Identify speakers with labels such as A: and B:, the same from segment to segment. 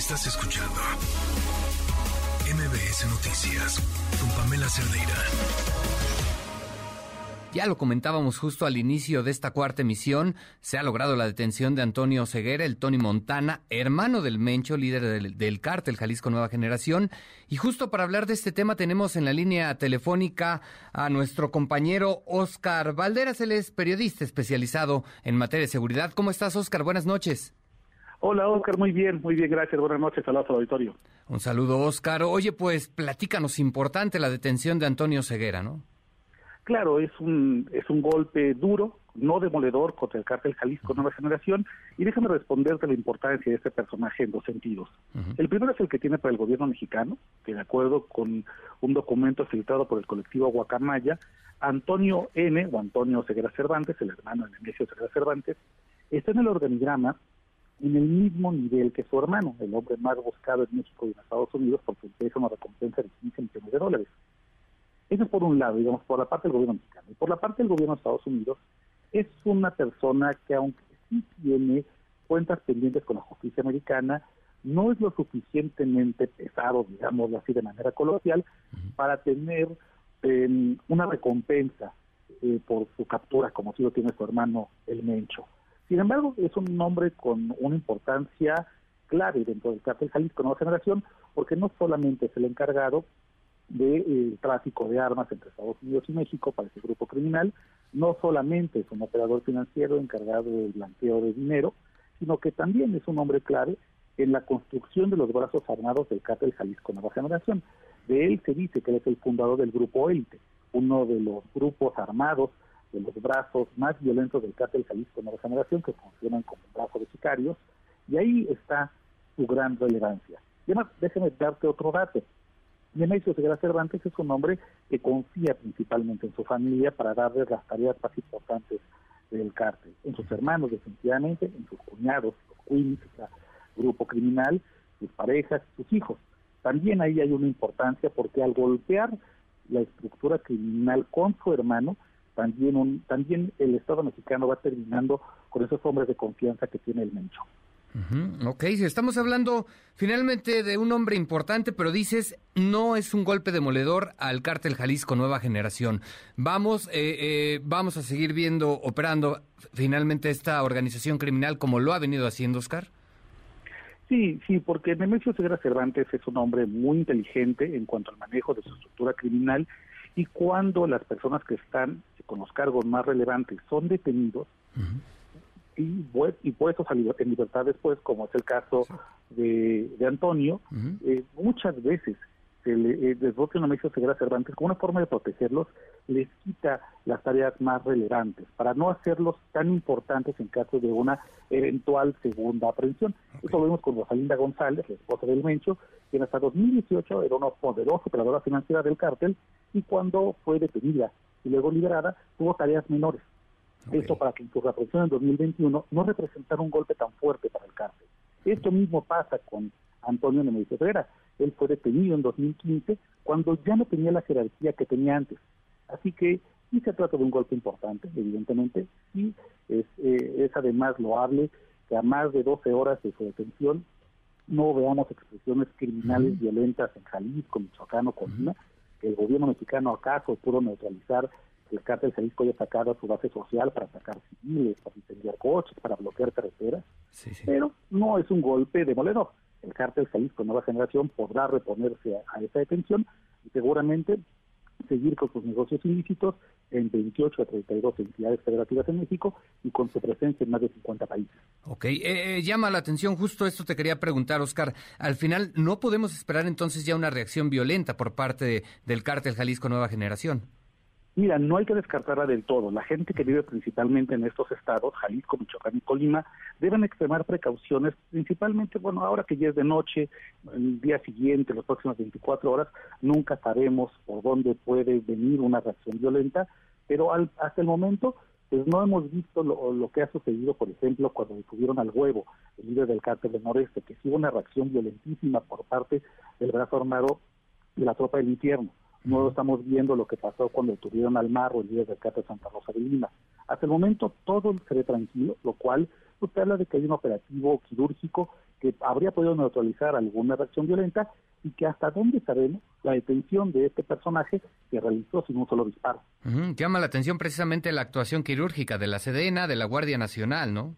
A: Estás escuchando MBS Noticias con Pamela Cerdeira.
B: Ya lo comentábamos justo al inicio de esta cuarta emisión, se ha logrado la detención de Antonio Ceguera, el Tony Montana, hermano del Mencho, líder del, del, cártel Jalisco Nueva Generación. Y justo para hablar de este tema tenemos en la línea telefónica a nuestro compañero Oscar Valderas, él es periodista especializado en materia de seguridad. ¿Cómo estás, Oscar? Buenas noches.
C: Hola, Oscar, muy bien, muy bien, gracias. Buenas noches, saludos al auditorio.
B: Un saludo, Oscar. Oye, pues platícanos, importante la detención de Antonio Ceguera, ¿no?
C: Claro, es un, es un golpe duro, no demoledor contra el cártel Jalisco Nueva Generación y déjame responderte la importancia de este personaje en dos sentidos. El primero es el que tiene para el gobierno mexicano, que de acuerdo con un documento filtrado por el colectivo Guacamaya, Antonio N. o Antonio Ceguera Cervantes, el hermano de Nemesio Ceguera Cervantes, está en el organigrama en el mismo nivel que su hermano, el hombre más buscado en México y en Estados Unidos porque empieza una recompensa de 15 millones de dólares. Eso es por un lado, digamos, por la parte del gobierno mexicano. Y por la parte del gobierno de Estados Unidos, es una persona que aunque sí tiene cuentas pendientes con la justicia americana, no es lo suficientemente pesado, digamos así de manera coloquial, para tener em, una recompensa eh, por su captura, como si lo tiene su hermano el Mencho. Sin embargo, es un hombre con una importancia clave dentro del cártel Jalisco Nueva Generación, porque no solamente es el encargado de eh, tráfico de armas entre Estados Unidos y México para ese grupo criminal. No solamente es un operador financiero encargado del blanqueo de dinero, sino que también es un hombre clave en la construcción de los brazos armados del cártel Jalisco Nueva Generación. De él se dice que él es el fundador del grupo Élite, uno de los grupos armados de los brazos más violentos del cártel Jalisco Nueva Generación que funcionan como brazo de sicarios, y ahí está su gran relevancia. Y además, déjeme darte otro dato. Nemesio Segura Cervantes es un hombre que confía principalmente en su familia para darles las tareas más importantes del cártel, en sus hermanos definitivamente, en sus cuñados, los Queens, el grupo criminal, sus parejas, sus hijos. También ahí hay una importancia porque al golpear la estructura criminal con su hermano, también, un, también el Estado mexicano va terminando con esos hombres de confianza que tiene el Mencho.
B: Ok, si estamos hablando finalmente de un hombre importante, pero dices, no es un golpe demoledor al cártel Jalisco Nueva Generación. Vamos, eh, eh, vamos a seguir viendo, operando finalmente esta organización criminal como lo ha venido haciendo Oscar.
C: Sí, sí, porque Nemesio Segura Cervantes es un hombre muy inteligente en cuanto al manejo de su estructura criminal y cuando las personas que están con los cargos más relevantes son detenidos, y, y puestos en libertad después, como es el caso de, Antonio, eh, muchas veces se le, desbloquea una mesa Segura Cervantes como una forma de protegerlos, les quita las tareas más relevantes para no hacerlos tan importantes en caso de una eventual segunda aprehensión. Eso lo vemos con Rosalinda González, la esposa del Mencho, quien hasta 2018 era una poderosa operadora financiera del cártel y cuando fue detenida y luego liberada, tuvo tareas menores. Esto para que en su represión en 2021 no representara un golpe tan fuerte para el cárcel. Esto mismo pasa con Antonio Nemesio Herrera. Él fue detenido en 2015 cuando ya no tenía la jerarquía que tenía antes. Así que sí se trata de un golpe importante, evidentemente, y es, eh, es además loable que a más de 12 horas de su detención no veamos expresiones criminales violentas en Jalisco, Michoacán o Colima, que el gobierno mexicano acaso pudo neutralizar el cártel Jalisco haya atacado a su base social para atacar civiles, para incendiar coches, para bloquear carreteras, pero no es un golpe demoledor. El cártel Jalisco Nueva Generación podrá reponerse a, esa detención y seguramente seguir con sus negocios ilícitos en 28 a 32 entidades federativas en México y con su presencia en más de 50 países.
B: Ok, eh, eh, llama la atención, justo esto te quería preguntar, Oscar. Al final, ¿no podemos esperar entonces ya una reacción violenta por parte del cártel Jalisco Nueva Generación?
C: Mira, no hay que descartarla del todo. La gente que vive principalmente en estos estados, Jalisco, Michoacán y Colima, deben extremar precauciones, principalmente, bueno, ahora que ya es de noche, el día siguiente, las próximas 24 horas, nunca sabemos por dónde puede venir una reacción violenta, pero al, hasta el momento, pues no hemos visto lo, que ha sucedido, por ejemplo, cuando detuvieron al huevo, el líder del cártel de Noreste, que sí hubo una reacción violentísima por parte del brazo armado de la tropa del infierno no estamos viendo lo que pasó cuando detuvieron al Marro el día del de Santa Rosa de Lima. Hasta el momento todo se ve tranquilo, lo cual usted habla de que hay un operativo quirúrgico que habría podido neutralizar alguna reacción violenta y que hasta dónde sabemos la detención de este personaje que realizó sin un solo disparo.
B: Llama la atención precisamente la actuación quirúrgica de la Sedena, de la Guardia Nacional, ¿no?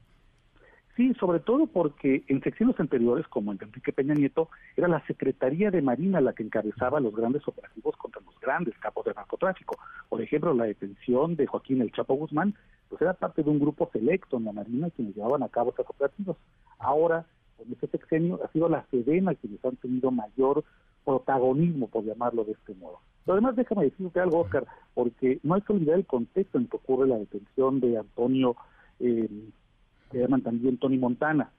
C: Sí, sobre todo porque en secciones anteriores, como en Enrique Peña Nieto, era la Secretaría de Marina la que encabezaba los grandes operativos contra los grandes capos de narcotráfico. Por ejemplo, la detención de Joaquín El Chapo Guzmán, pues era parte de un grupo selecto en la Marina quienes llevaban a cabo estos operativos. Ahora, con este sexenio, ha sido la Sedena quienes han tenido mayor protagonismo, por llamarlo de este modo. Además, déjame decirte algo, Oscar, porque no hay que olvidar el contexto en que ocurre la detención de Antonio... Eh, se llaman también Tony Montana.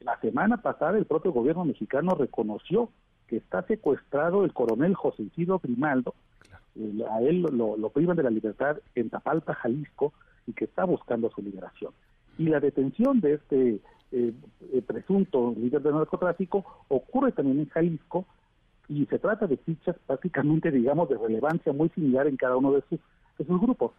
C: La semana pasada el propio gobierno mexicano reconoció que está secuestrado el coronel José Isidro Grimaldo, a él lo, privan de la libertad en Tapalpa, Jalisco, y que está buscando su liberación. Y la detención de este eh, eh, presunto líder de narcotráfico ocurre también en Jalisco, y se trata de fichas prácticamente, digamos, de relevancia muy similar en cada uno de sus, de sus grupos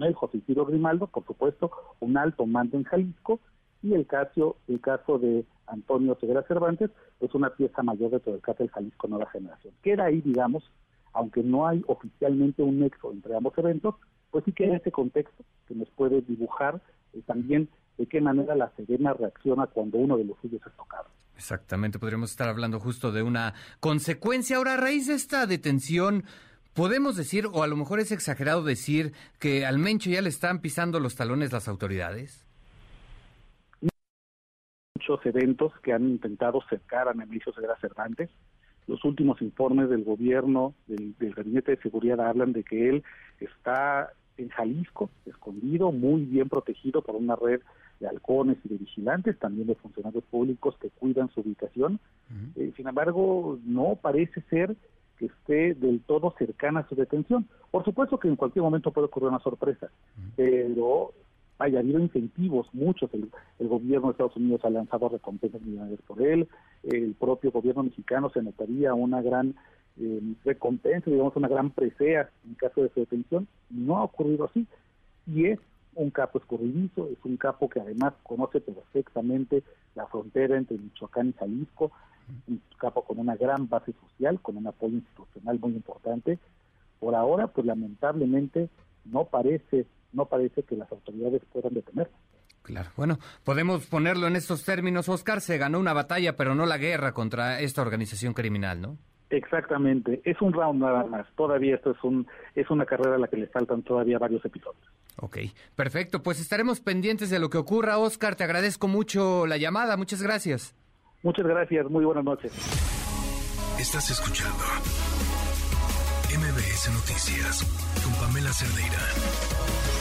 C: coronel José Isidro Grimaldo, por supuesto, un alto mando en Jalisco, y el caso, el caso de Antonio Segura Cervantes es una pieza mayor de todo el cártel Jalisco Nueva Generación. Queda ahí, digamos, aunque no hay oficialmente un nexo entre ambos eventos, pues sí queda ese contexto que nos puede dibujar eh, también de qué manera la Serena reacciona cuando uno de los suyos es tocado.
B: Exactamente, podríamos estar hablando justo de una consecuencia. Ahora, a raíz de esta detención, ¿Podemos decir, o a lo mejor es exagerado decir, que al Mencho ya le están pisando los talones las autoridades?
C: Muchos eventos que han intentado cercar a Nemesio Segura Cervantes. Los últimos informes del gobierno, del, Gabinete de Seguridad, hablan de que él está en Jalisco, escondido, muy bien protegido por una red de halcones y de vigilantes, también de funcionarios públicos que cuidan su ubicación. Eh, sin embargo, no parece ser que esté del todo cercana a su detención. Por supuesto que en cualquier momento puede ocurrir una sorpresa, pero haya habido incentivos, muchos. El, gobierno de Estados Unidos ha lanzado recompensas millonarias por él, el propio gobierno mexicano se notaría una gran eh, recompensa, digamos, una gran presea en caso de su detención. No ha ocurrido así. Y es un capo escurridizo, es un capo que además conoce perfectamente la frontera entre Michoacán y Jalisco, capo con una gran base social, con un apoyo institucional muy importante. Por ahora, pues lamentablemente no parece, no parece que las autoridades puedan detenerlo.
B: Claro. Bueno, podemos ponerlo en estos términos. Oscar se ganó una batalla, pero no la guerra contra esta organización criminal, ¿no?
C: Exactamente. Es un round nada más. Todavía esto es un es una carrera a la que le faltan todavía varios episodios.
B: Ok, perfecto. Pues estaremos pendientes de lo que ocurra. Oscar, te agradezco mucho la llamada. Muchas gracias.
C: Muchas gracias, muy buenas noches.
A: Estás escuchando MBS Noticias con Pamela Cerdeira.